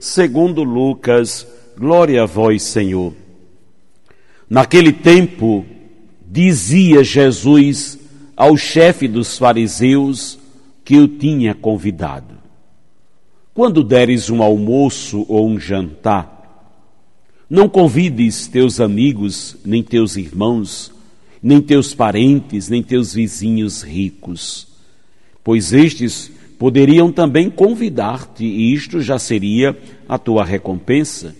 segundo Lucas. Glória a vós, Senhor. Naquele tempo, dizia Jesus ao chefe dos fariseus que o tinha convidado: Quando deres um almoço ou um jantar, não convides teus amigos, nem teus irmãos, nem teus parentes, nem teus vizinhos ricos, pois estes poderiam também convidar-te, e isto já seria a tua recompensa.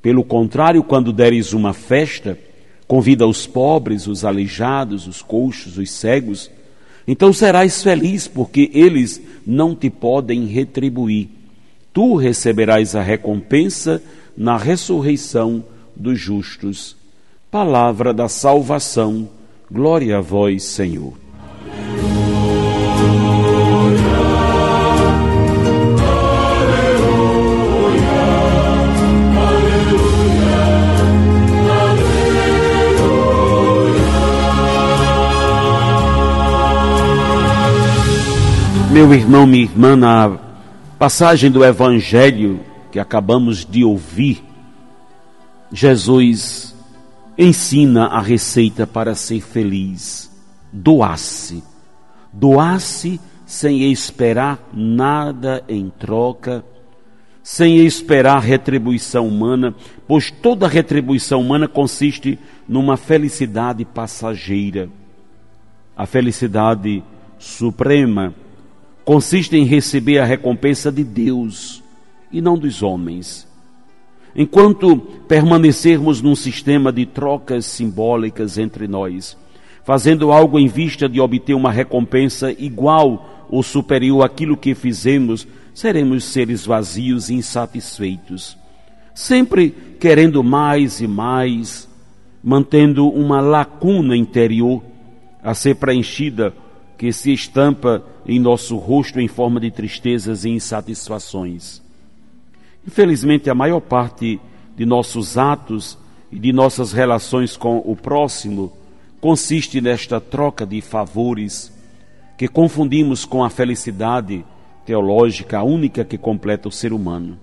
Pelo contrário, quando deres uma festa, convida os pobres, os aleijados, os coxos, os cegos, então serás feliz, porque eles não te podem retribuir. Tu receberás a recompensa na ressurreição dos justos. Palavra da salvação, glória a vós, Senhor. Meu irmão, minha irmã, na passagem do Evangelho que acabamos de ouvir, Jesus ensina a receita para ser feliz: doar-se. Doar-se sem esperar nada em troca, sem esperar retribuição humana, pois toda retribuição humana consiste numa felicidade passageira. A felicidade suprema consiste em receber a recompensa de Deus e não dos homens. Enquanto permanecermos num sistema de trocas simbólicas entre nós, fazendo algo em vista de obter uma recompensa igual ou superior àquilo que fizemos, seremos seres vazios e insatisfeitos, sempre querendo mais e mais, mantendo uma lacuna interior a ser preenchida que se estampa em nosso rosto em forma de tristezas e insatisfações. Infelizmente, a maior parte de nossos atos e de nossas relações com o próximo consiste nesta troca de favores que confundimos com a felicidade teológica, a única que completa o ser humano.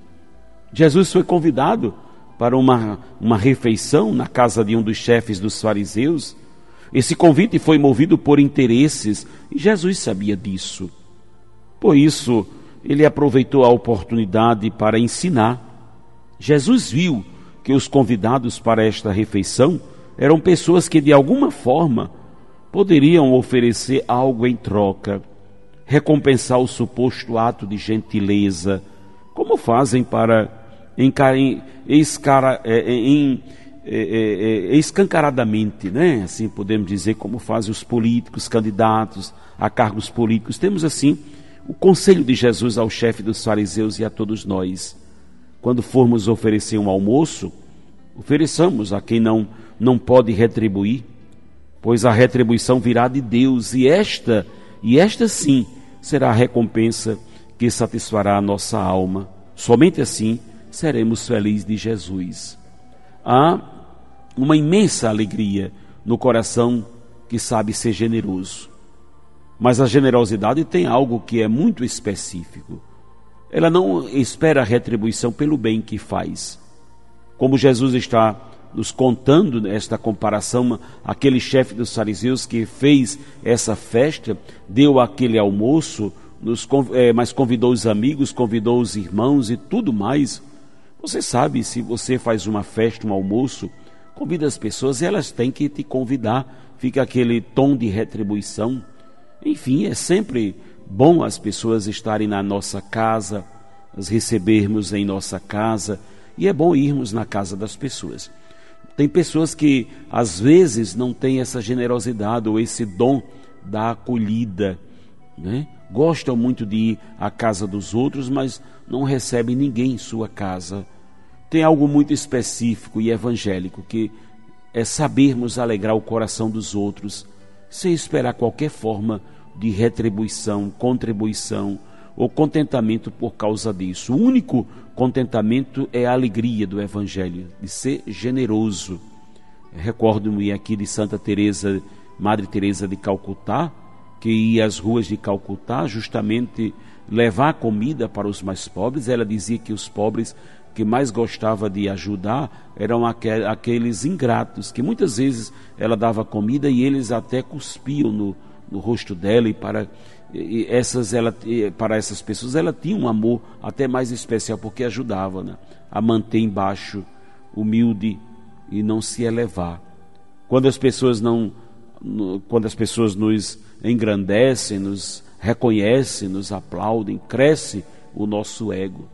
Jesus foi convidado para uma, uma refeição na casa de um dos chefes dos fariseus. Esse convite foi movido por interesses e Jesus sabia disso. Por isso, ele aproveitou a oportunidade para ensinar. Jesus viu que os convidados para esta refeição eram pessoas que de alguma forma poderiam oferecer algo em troca, recompensar o suposto ato de gentileza, como fazem para escara, é, é, em, é, é, escancaradamente, né? assim podemos dizer, como fazem os políticos, candidatos a cargos políticos. Temos assim o conselho de Jesus ao chefe dos fariseus e a todos nós. Quando formos oferecer um almoço, ofereçamos a quem não, não pode retribuir, pois a retribuição virá de Deus, e esta, e esta sim, será a recompensa que satisfará a nossa alma. Somente assim seremos felizes de Jesus. Há uma imensa alegria no coração que sabe ser generoso. Mas a generosidade tem algo que é muito específico. Ela não espera retribuição pelo bem que faz. Como Jesus está nos contando esta comparação, aquele chefe dos fariseus que fez essa festa, deu aquele almoço, nos, é, mas convidou os amigos, convidou os irmãos e tudo mais. Você sabe, se você faz uma festa, um almoço, convida as pessoas, elas têm que te convidar. Fica aquele tom de retribuição. Enfim, é sempre bom as pessoas estarem na nossa casa, as recebermos em nossa casa, e é bom irmos na casa das pessoas. Tem pessoas que às vezes não têm essa generosidade ou esse dom da acolhida. Né? gostam muito de ir à casa dos outros, mas não recebem ninguém em sua casa. Tem algo muito específico e evangélico que é sabermos alegrar o coração dos outros, sem esperar qualquer forma de retribuição, contribuição ou contentamento por causa disso. O único contentamento é a alegria do evangelho, de ser generoso. Recordo-me aqui de Santa Teresa, Madre Teresa de Calcutá, que ia às ruas de Calcutá justamente levar comida para os mais pobres. Ela dizia que os pobres que mais gostava de ajudar eram aqueles ingratos, que muitas vezes ela dava comida e eles até cuspiam no, no rosto dela e para e essas ela para essas pessoas ela tinha um amor até mais especial porque ajudava né, a manter embaixo humilde e não se elevar quando as pessoas não quando as pessoas nos engrandecem nos reconhecem nos aplaudem cresce o nosso ego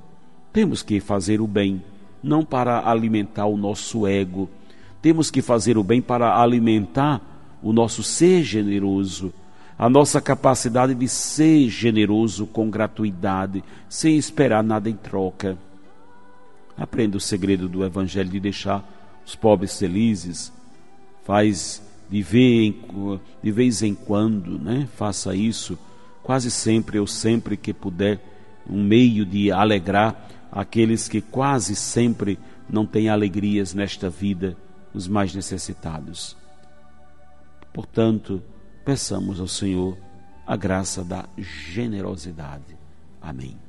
temos que fazer o bem, não para alimentar o nosso ego. Temos que fazer o bem para alimentar o nosso ser generoso, a nossa capacidade de ser generoso com gratuidade, sem esperar nada em troca. Aprenda o segredo do Evangelho de deixar os pobres felizes. Faz de de vez em quando, né? Faça isso, quase sempre ou sempre que puder, um meio de alegrar aqueles que quase sempre não têm alegrias nesta vida, os mais necessitados. Portanto, peçamos ao Senhor a graça da generosidade. Amém.